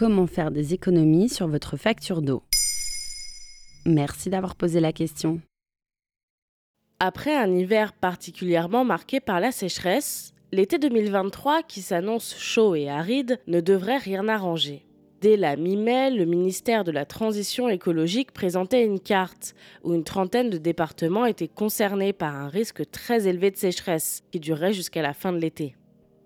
Comment faire des économies sur votre facture d'eau Merci d'avoir posé la question. Après un hiver particulièrement marqué par la sécheresse, l'été 2023, qui s'annonce chaud et aride, ne devrait rien arranger. Dès la mi-mai, le ministère de la Transition écologique présentait une carte où une trentaine de départements étaient concernés par un risque très élevé de sécheresse qui durerait jusqu'à la fin de l'été.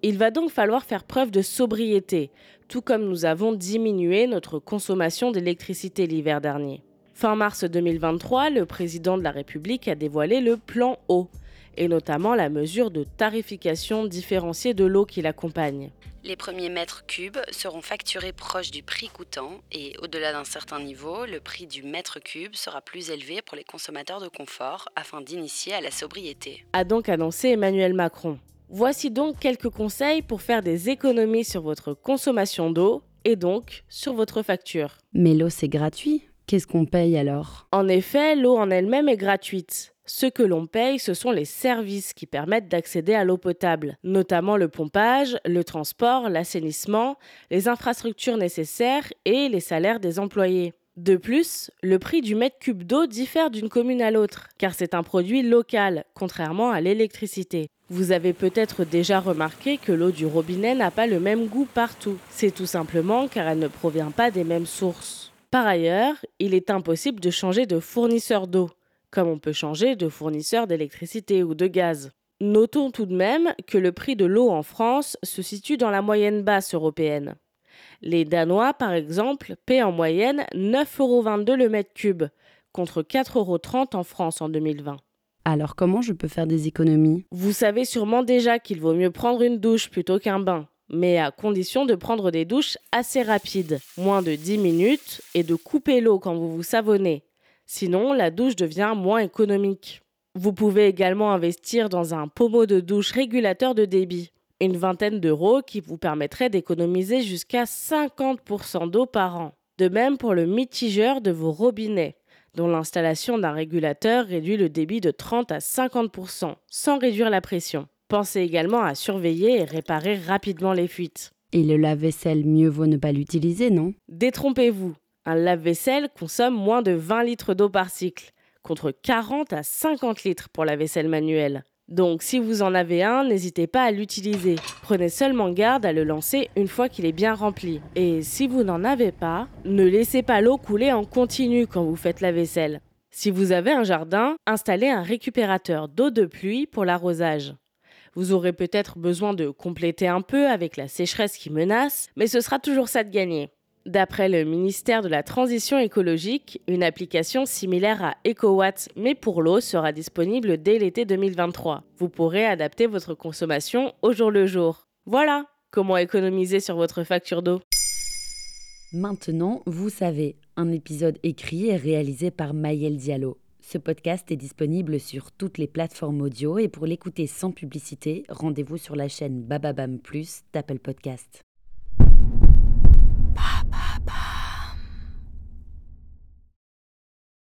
Il va donc falloir faire preuve de sobriété, tout comme nous avons diminué notre consommation d'électricité l'hiver dernier. Fin mars 2023, le président de la République a dévoilé le plan eau, et notamment la mesure de tarification différenciée de l'eau qui l'accompagne. Les premiers mètres cubes seront facturés proches du prix coûtant et au-delà d'un certain niveau, le prix du mètre cube sera plus élevé pour les consommateurs de confort afin d'initier à la sobriété. A donc annoncé Emmanuel Macron. Voici donc quelques conseils pour faire des économies sur votre consommation d'eau et donc sur votre facture. Mais l'eau, c'est gratuit. Qu'est-ce qu'on paye alors? En effet, l'eau en elle-même est gratuite. Ce que l'on paye, ce sont les services qui permettent d'accéder à l'eau potable, notamment le pompage, le transport, l'assainissement, les infrastructures nécessaires et les salaires des employés. De plus, le prix du mètre cube d'eau diffère d'une commune à l'autre, car c'est un produit local, contrairement à l'électricité. Vous avez peut-être déjà remarqué que l'eau du robinet n'a pas le même goût partout. C'est tout simplement car elle ne provient pas des mêmes sources. Par ailleurs, il est impossible de changer de fournisseur d'eau, comme on peut changer de fournisseur d'électricité ou de gaz. Notons tout de même que le prix de l'eau en France se situe dans la moyenne basse européenne. Les Danois, par exemple, paient en moyenne 9,22 euros le mètre cube, contre 4,30 euros en France en 2020. Alors comment je peux faire des économies? Vous savez sûrement déjà qu'il vaut mieux prendre une douche plutôt qu'un bain, mais à condition de prendre des douches assez rapides, moins de 10 minutes, et de couper l'eau quand vous vous savonnez. Sinon, la douche devient moins économique. Vous pouvez également investir dans un pommeau de douche régulateur de débit, une vingtaine d'euros qui vous permettrait d'économiser jusqu'à 50% d'eau par an. De même pour le mitigeur de vos robinets dont l'installation d'un régulateur réduit le débit de 30 à 50%, sans réduire la pression. Pensez également à surveiller et réparer rapidement les fuites. Et le lave-vaisselle, mieux vaut ne pas l'utiliser, non? Détrompez-vous, un lave-vaisselle consomme moins de 20 litres d'eau par cycle, contre 40 à 50 litres pour la vaisselle manuelle. Donc si vous en avez un, n'hésitez pas à l'utiliser. Prenez seulement garde à le lancer une fois qu'il est bien rempli. Et si vous n'en avez pas, ne laissez pas l'eau couler en continu quand vous faites la vaisselle. Si vous avez un jardin, installez un récupérateur d'eau de pluie pour l'arrosage. Vous aurez peut-être besoin de compléter un peu avec la sécheresse qui menace, mais ce sera toujours ça de gagner. D'après le ministère de la Transition écologique, une application similaire à EcoWatt mais pour l'eau sera disponible dès l'été 2023. Vous pourrez adapter votre consommation au jour le jour. Voilà comment économiser sur votre facture d'eau? Maintenant, vous savez, un épisode écrit et réalisé par Maël Diallo. Ce podcast est disponible sur toutes les plateformes audio et pour l'écouter sans publicité, rendez-vous sur la chaîne Bababam Plus d'Apple Podcast.